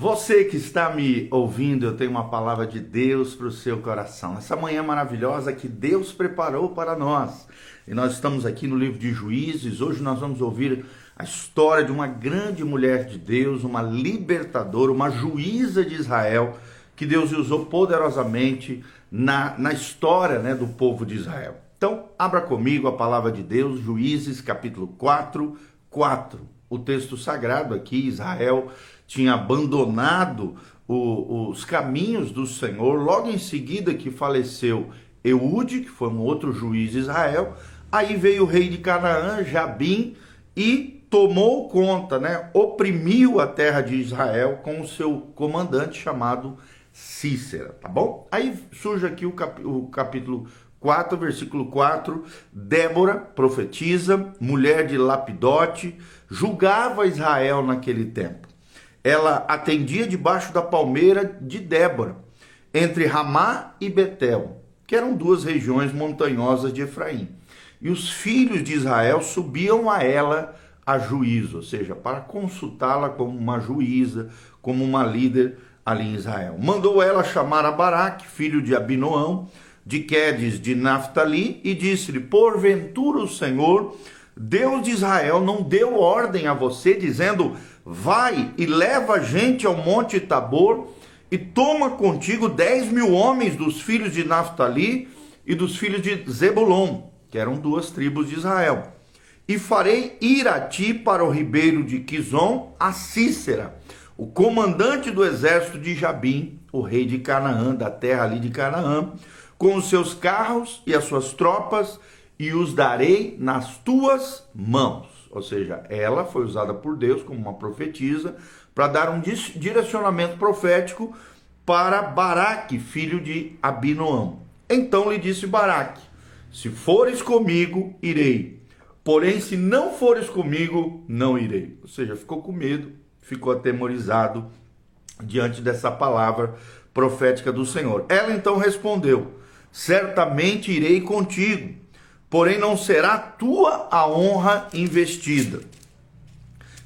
Você que está me ouvindo, eu tenho uma palavra de Deus para o seu coração. Essa manhã maravilhosa que Deus preparou para nós. E nós estamos aqui no livro de Juízes. Hoje nós vamos ouvir a história de uma grande mulher de Deus, uma libertadora, uma juíza de Israel, que Deus usou poderosamente na, na história né, do povo de Israel. Então, abra comigo a palavra de Deus, Juízes capítulo 4, 4. O texto sagrado aqui, Israel tinha abandonado o, os caminhos do Senhor, logo em seguida que faleceu Eude, que foi um outro juiz de Israel, aí veio o rei de Canaã, Jabim, e tomou conta, né, oprimiu a terra de Israel com o seu comandante chamado Cícera, tá bom? Aí surge aqui o, cap, o capítulo 4, versículo 4, Débora, profetiza, mulher de Lapidote, julgava Israel naquele tempo ela atendia debaixo da palmeira de Débora, entre Ramá e Betel, que eram duas regiões montanhosas de Efraim. E os filhos de Israel subiam a ela a juízo, ou seja, para consultá-la como uma juíza, como uma líder ali em Israel. Mandou ela chamar a Baraque, filho de Abinoão, de Quedes de Naphtali, e disse-lhe: Porventura o Senhor, Deus de Israel, não deu ordem a você, dizendo: Vai e leva gente ao monte Tabor e toma contigo dez mil homens dos filhos de Naphtali e dos filhos de Zebulon, que eram duas tribos de Israel. E farei ir a ti para o ribeiro de Quizon a Cícera, o comandante do exército de Jabim, o rei de Canaã, da terra ali de Canaã, com os seus carros e as suas tropas, e os darei nas tuas mãos ou seja, ela foi usada por Deus como uma profetisa para dar um direcionamento profético para Baraque, filho de Abinoão. Então lhe disse Baraque: Se fores comigo, irei. Porém, se não fores comigo, não irei. Ou seja, ficou com medo, ficou atemorizado diante dessa palavra profética do Senhor. Ela então respondeu: Certamente irei contigo porém não será tua a honra investida.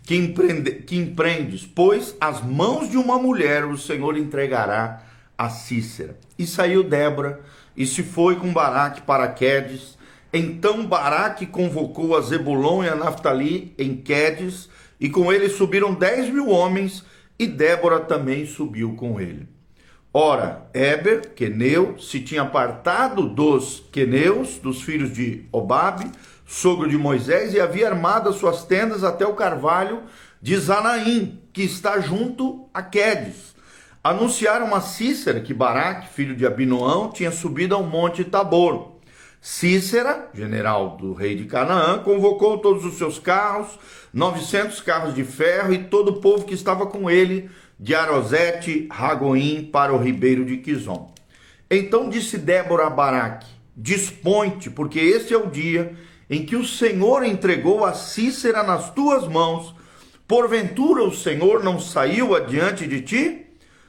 Que, empreende, que empreendes, pois as mãos de uma mulher o Senhor entregará a Cícera. E saiu Débora e se foi com Baraque para Quedes. Então Baraque convocou a Zebulon e a Naftali em Quedes, e com ele subiram dez mil homens, e Débora também subiu com ele. Ora, Eber, Queneu, se tinha apartado dos Queneus, dos filhos de Obabe, sogro de Moisés, e havia armado as suas tendas até o carvalho de Zanaim, que está junto a Quedes. Anunciaram a Cícera que Baraque, filho de Abinoão, tinha subido ao monte Tabor. Cícera, general do rei de Canaã, convocou todos os seus carros, 900 carros de ferro e todo o povo que estava com ele, de Arosete, Ragoim, para o ribeiro de Quizon. Então disse Débora a Baraque: Dispõe-te, porque este é o dia em que o Senhor entregou a Cícera nas tuas mãos. Porventura o Senhor não saiu adiante de ti?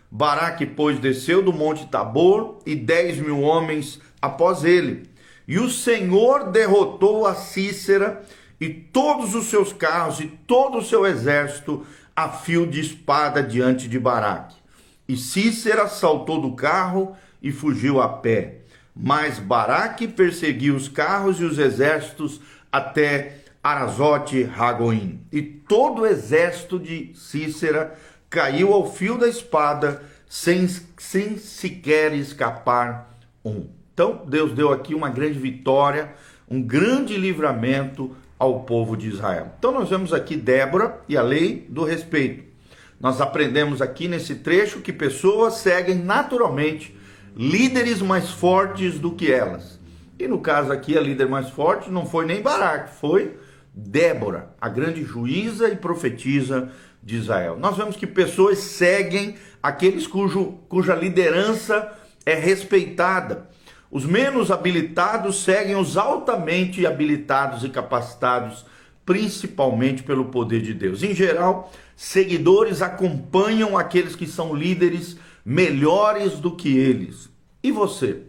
Baraque, pois, desceu do monte Tabor e dez mil homens após ele. E o Senhor derrotou a Cícera e todos os seus carros e todo o seu exército a fio de espada diante de Baraque. E Cícera saltou do carro e fugiu a pé. Mas Baraque perseguiu os carros e os exércitos até Arazote Ragoim. E todo o exército de Cícera caiu ao fio da espada, sem, sem sequer escapar um. Então, Deus deu aqui uma grande vitória, um grande livramento ao povo de Israel. Então nós vemos aqui Débora e a lei do respeito. Nós aprendemos aqui nesse trecho que pessoas seguem naturalmente líderes mais fortes do que elas. E no caso aqui, a líder mais forte não foi nem Baraque, foi Débora, a grande juíza e profetisa de Israel. Nós vemos que pessoas seguem aqueles cujo, cuja liderança é respeitada. Os menos habilitados seguem os altamente habilitados e capacitados, principalmente pelo poder de Deus. Em geral, seguidores acompanham aqueles que são líderes melhores do que eles. E você?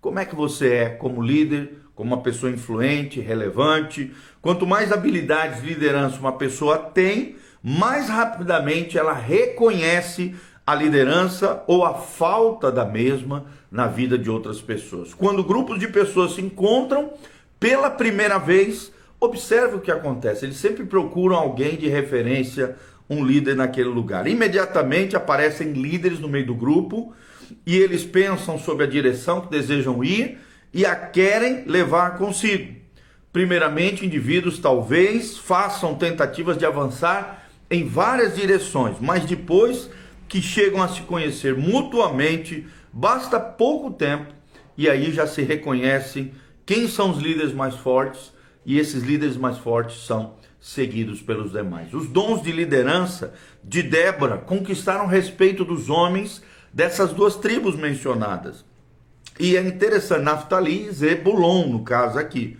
Como é que você é como líder, como uma pessoa influente, relevante? Quanto mais habilidades de liderança uma pessoa tem, mais rapidamente ela reconhece a liderança ou a falta da mesma na vida de outras pessoas. Quando grupos de pessoas se encontram pela primeira vez, observe o que acontece. Eles sempre procuram alguém de referência, um líder naquele lugar. Imediatamente aparecem líderes no meio do grupo e eles pensam sobre a direção que desejam ir e a querem levar consigo. Primeiramente, indivíduos talvez façam tentativas de avançar em várias direções, mas depois que chegam a se conhecer mutuamente, basta pouco tempo e aí já se reconhecem quem são os líderes mais fortes e esses líderes mais fortes são seguidos pelos demais. Os dons de liderança de Débora conquistaram o respeito dos homens dessas duas tribos mencionadas. E é interessante, Naftali e Zebulon, no caso aqui.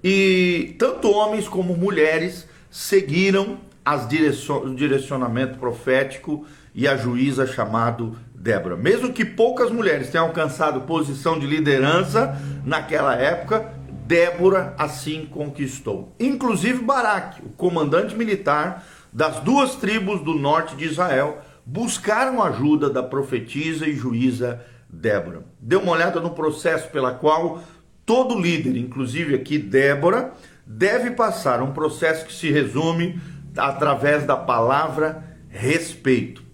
E tanto homens como mulheres seguiram as direcion, o direcionamento profético e a juíza chamado Débora. Mesmo que poucas mulheres tenham alcançado posição de liderança naquela época, Débora assim conquistou. Inclusive Baraque, o comandante militar das duas tribos do norte de Israel, buscaram ajuda da profetisa e juíza Débora. Dê uma olhada no processo pela qual todo líder, inclusive aqui Débora, deve passar um processo que se resume através da palavra respeito.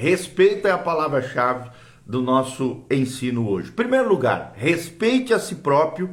Respeito é a palavra-chave do nosso ensino hoje. Em primeiro lugar, respeite a si próprio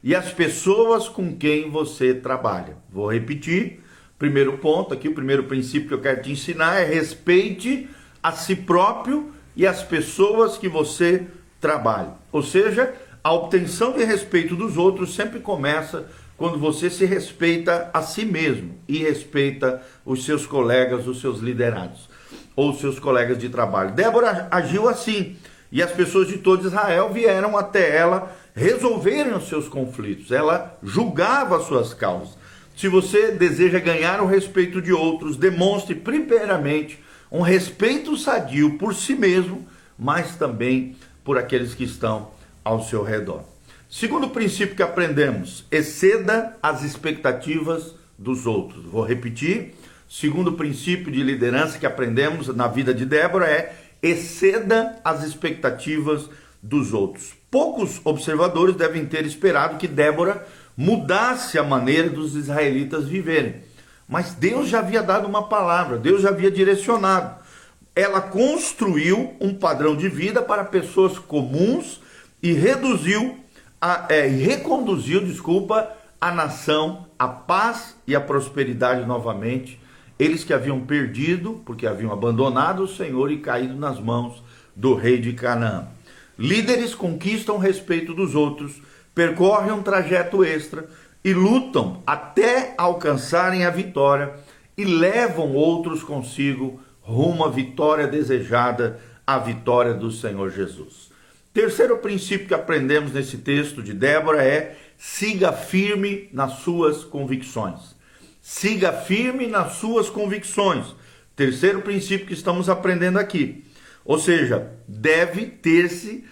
e as pessoas com quem você trabalha. Vou repetir. Primeiro ponto aqui, o primeiro princípio que eu quero te ensinar é respeite a si próprio e as pessoas que você trabalha. Ou seja, a obtenção de respeito dos outros sempre começa quando você se respeita a si mesmo e respeita os seus colegas, os seus liderados ou seus colegas de trabalho. Débora agiu assim, e as pessoas de todo Israel vieram até ela resolverem os seus conflitos. Ela julgava as suas causas. Se você deseja ganhar o respeito de outros, demonstre primeiramente um respeito sadio por si mesmo, mas também por aqueles que estão ao seu redor. Segundo princípio que aprendemos, exceda as expectativas dos outros. Vou repetir Segundo princípio de liderança que aprendemos na vida de Débora é exceda as expectativas dos outros. Poucos observadores devem ter esperado que Débora mudasse a maneira dos israelitas viverem. Mas Deus já havia dado uma palavra, Deus já havia direcionado. Ela construiu um padrão de vida para pessoas comuns e reduziu, a, é, reconduziu, desculpa, a nação, a paz e a prosperidade novamente eles que haviam perdido, porque haviam abandonado o Senhor e caído nas mãos do rei de Canaã. Líderes conquistam o respeito dos outros, percorrem um trajeto extra e lutam até alcançarem a vitória e levam outros consigo rumo à vitória desejada, a vitória do Senhor Jesus. Terceiro princípio que aprendemos nesse texto de Débora é siga firme nas suas convicções. Siga firme nas suas convicções. Terceiro princípio que estamos aprendendo aqui. Ou seja, deve ter-se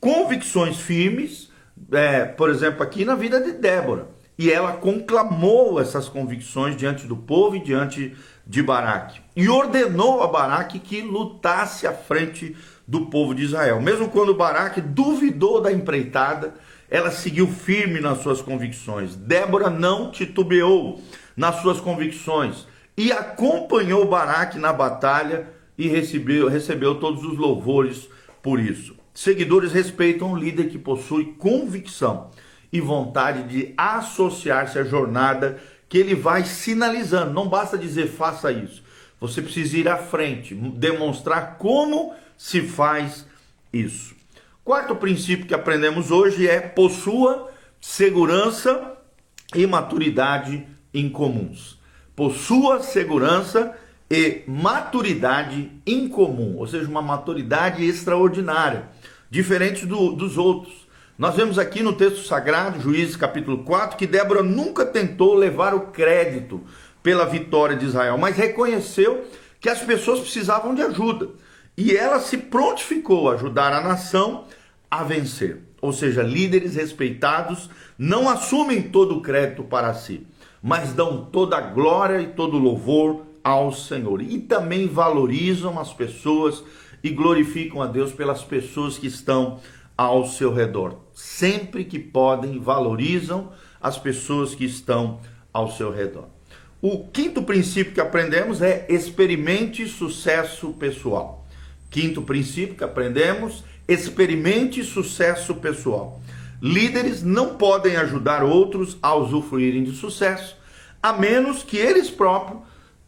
convicções firmes, é, por exemplo, aqui na vida de Débora. E ela conclamou essas convicções diante do povo e diante de Baraque. E ordenou a Baraque que lutasse à frente do povo de Israel. Mesmo quando Baraque duvidou da empreitada, ela seguiu firme nas suas convicções. Débora não titubeou nas suas convicções e acompanhou Baraque na batalha e recebeu, recebeu todos os louvores por isso. Seguidores respeitam um líder que possui convicção e vontade de associar-se à jornada que ele vai sinalizando. Não basta dizer faça isso. Você precisa ir à frente, demonstrar como se faz isso. Quarto princípio que aprendemos hoje é possua segurança e maturidade incomuns. Possua segurança e maturidade incomum, ou seja, uma maturidade extraordinária, diferente do, dos outros. Nós vemos aqui no texto sagrado, Juízes capítulo 4, que Débora nunca tentou levar o crédito pela vitória de Israel, mas reconheceu que as pessoas precisavam de ajuda. E ela se prontificou a ajudar a nação a vencer. Ou seja, líderes respeitados não assumem todo o crédito para si, mas dão toda a glória e todo o louvor ao Senhor. E também valorizam as pessoas e glorificam a Deus pelas pessoas que estão ao seu redor. Sempre que podem, valorizam as pessoas que estão ao seu redor. O quinto princípio que aprendemos é experimente sucesso pessoal. Quinto princípio que aprendemos, experimente sucesso pessoal. Líderes não podem ajudar outros a usufruírem de sucesso, a menos que eles próprios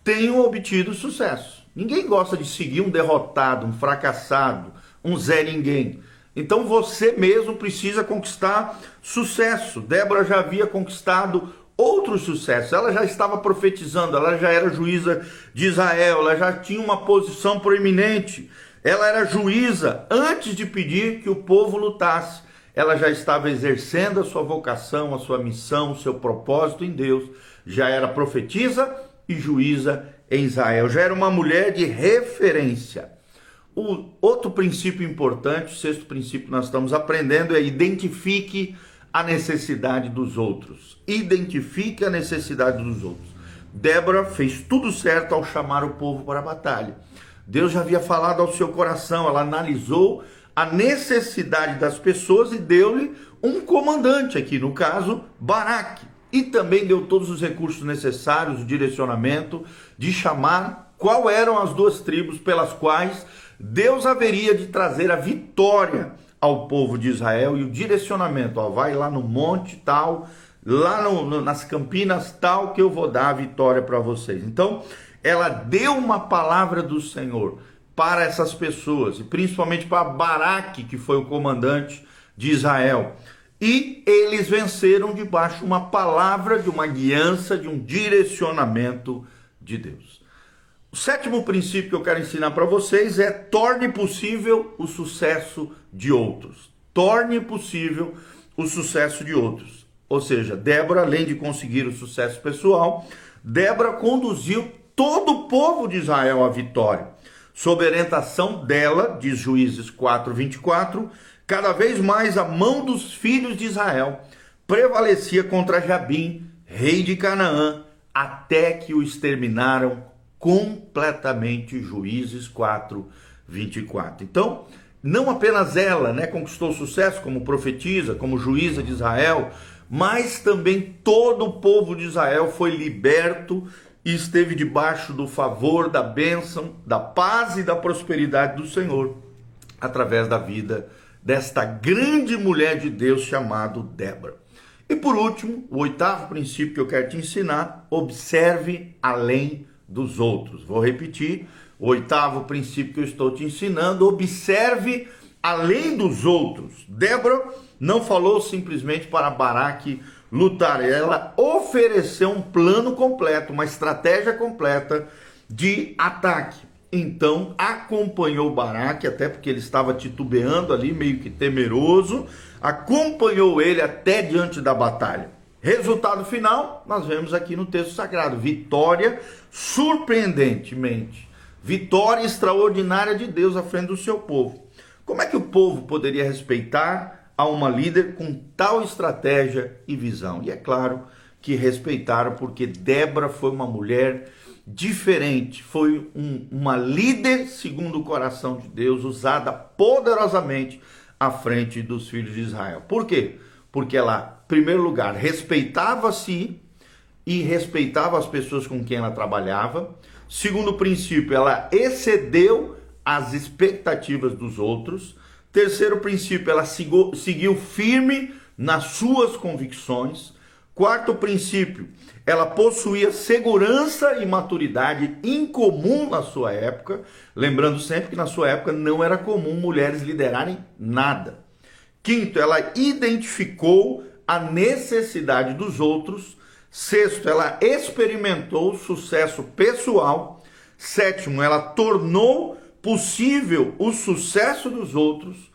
tenham obtido sucesso. Ninguém gosta de seguir um derrotado, um fracassado, um Zé Ninguém. Então você mesmo precisa conquistar sucesso. Débora já havia conquistado outro sucesso. Ela já estava profetizando, ela já era juíza de Israel, ela já tinha uma posição proeminente. Ela era juíza antes de pedir que o povo lutasse. Ela já estava exercendo a sua vocação, a sua missão, o seu propósito em Deus. Já era profetisa e juíza em Israel. Já era uma mulher de referência. O outro princípio importante, o sexto princípio que nós estamos aprendendo é identifique a necessidade dos outros. Identifique a necessidade dos outros. Débora fez tudo certo ao chamar o povo para a batalha. Deus já havia falado ao seu coração, ela analisou a necessidade das pessoas e deu-lhe um comandante aqui, no caso, Baraque. E também deu todos os recursos necessários, o direcionamento de chamar qual eram as duas tribos pelas quais Deus haveria de trazer a vitória ao povo de Israel e o direcionamento, ó, vai lá no monte tal, lá no, no, nas campinas tal, que eu vou dar a vitória para vocês. Então, ela deu uma palavra do Senhor para essas pessoas, e principalmente para Baraque, que foi o comandante de Israel. E eles venceram debaixo de uma palavra, de uma guiança, de um direcionamento de Deus. O sétimo princípio que eu quero ensinar para vocês é torne possível o sucesso de outros. Torne possível o sucesso de outros. Ou seja, Débora, além de conseguir o sucesso pessoal, Débora conduziu todo o povo de Israel à vitória. Sob orientação dela, diz Juízes 4:24, cada vez mais a mão dos filhos de Israel prevalecia contra Jabim, rei de Canaã, até que o exterminaram completamente Juízes 4, 24. Então, não apenas ela né, conquistou sucesso como profetisa, como juíza de Israel, mas também todo o povo de Israel foi liberto e esteve debaixo do favor, da bênção, da paz e da prosperidade do Senhor, através da vida desta grande mulher de Deus chamada Débora. E por último, o oitavo princípio que eu quero te ensinar: observe além dos outros. Vou repetir, o oitavo princípio que eu estou te ensinando, observe além dos outros. Débora não falou simplesmente para Baraque lutar, ela ofereceu um plano completo, uma estratégia completa de ataque. Então acompanhou Baraque, até porque ele estava titubeando ali, meio que temeroso, acompanhou ele até diante da batalha. Resultado final, nós vemos aqui no texto sagrado: vitória surpreendentemente, vitória extraordinária de Deus à frente do seu povo. Como é que o povo poderia respeitar a uma líder com tal estratégia e visão? E é claro que respeitaram, porque Débora foi uma mulher diferente, foi um, uma líder segundo o coração de Deus, usada poderosamente à frente dos filhos de Israel. Por quê? Porque ela primeiro lugar, respeitava-se e respeitava as pessoas com quem ela trabalhava. Segundo princípio, ela excedeu as expectativas dos outros. Terceiro princípio, ela seguiu firme nas suas convicções. Quarto princípio, ela possuía segurança e maturidade incomum na sua época, lembrando sempre que na sua época não era comum mulheres liderarem nada. Quinto, ela identificou a necessidade dos outros. Sexto, ela experimentou sucesso pessoal. Sétimo, ela tornou possível o sucesso dos outros.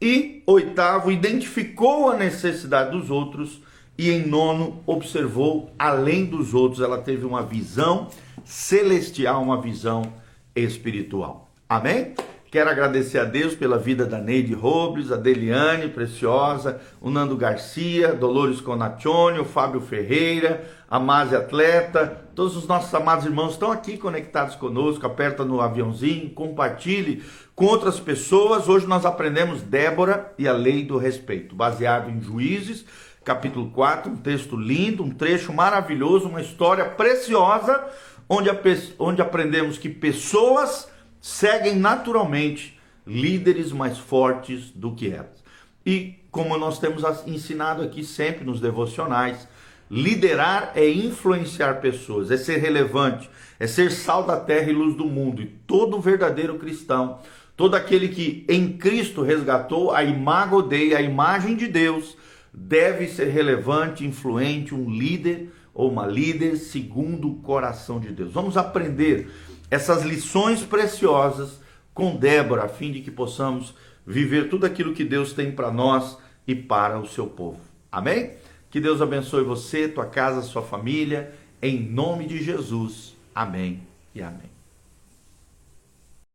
E oitavo, identificou a necessidade dos outros. E em nono, observou além dos outros. Ela teve uma visão celestial, uma visão espiritual. Amém? Quero agradecer a Deus pela vida da Neide Robles, a Deliane Preciosa, o Nando Garcia, Dolores Conaccione, o Fábio Ferreira, a Mase Atleta, todos os nossos amados irmãos estão aqui conectados conosco, aperta no aviãozinho, compartilhe com outras pessoas. Hoje nós aprendemos Débora e a lei do respeito, baseado em Juízes, capítulo 4, um texto lindo, um trecho maravilhoso, uma história preciosa, onde, a, onde aprendemos que pessoas seguem naturalmente líderes mais fortes do que elas. E como nós temos ensinado aqui sempre nos devocionais, liderar é influenciar pessoas, é ser relevante, é ser sal da terra e luz do mundo. E todo verdadeiro cristão, todo aquele que em Cristo resgatou a imago Dei, a imagem de Deus, deve ser relevante, influente, um líder ou uma líder segundo o coração de Deus. Vamos aprender essas lições preciosas com Débora, a fim de que possamos viver tudo aquilo que Deus tem para nós e para o seu povo. Amém? Que Deus abençoe você, tua casa, sua família, em nome de Jesus. Amém e amém.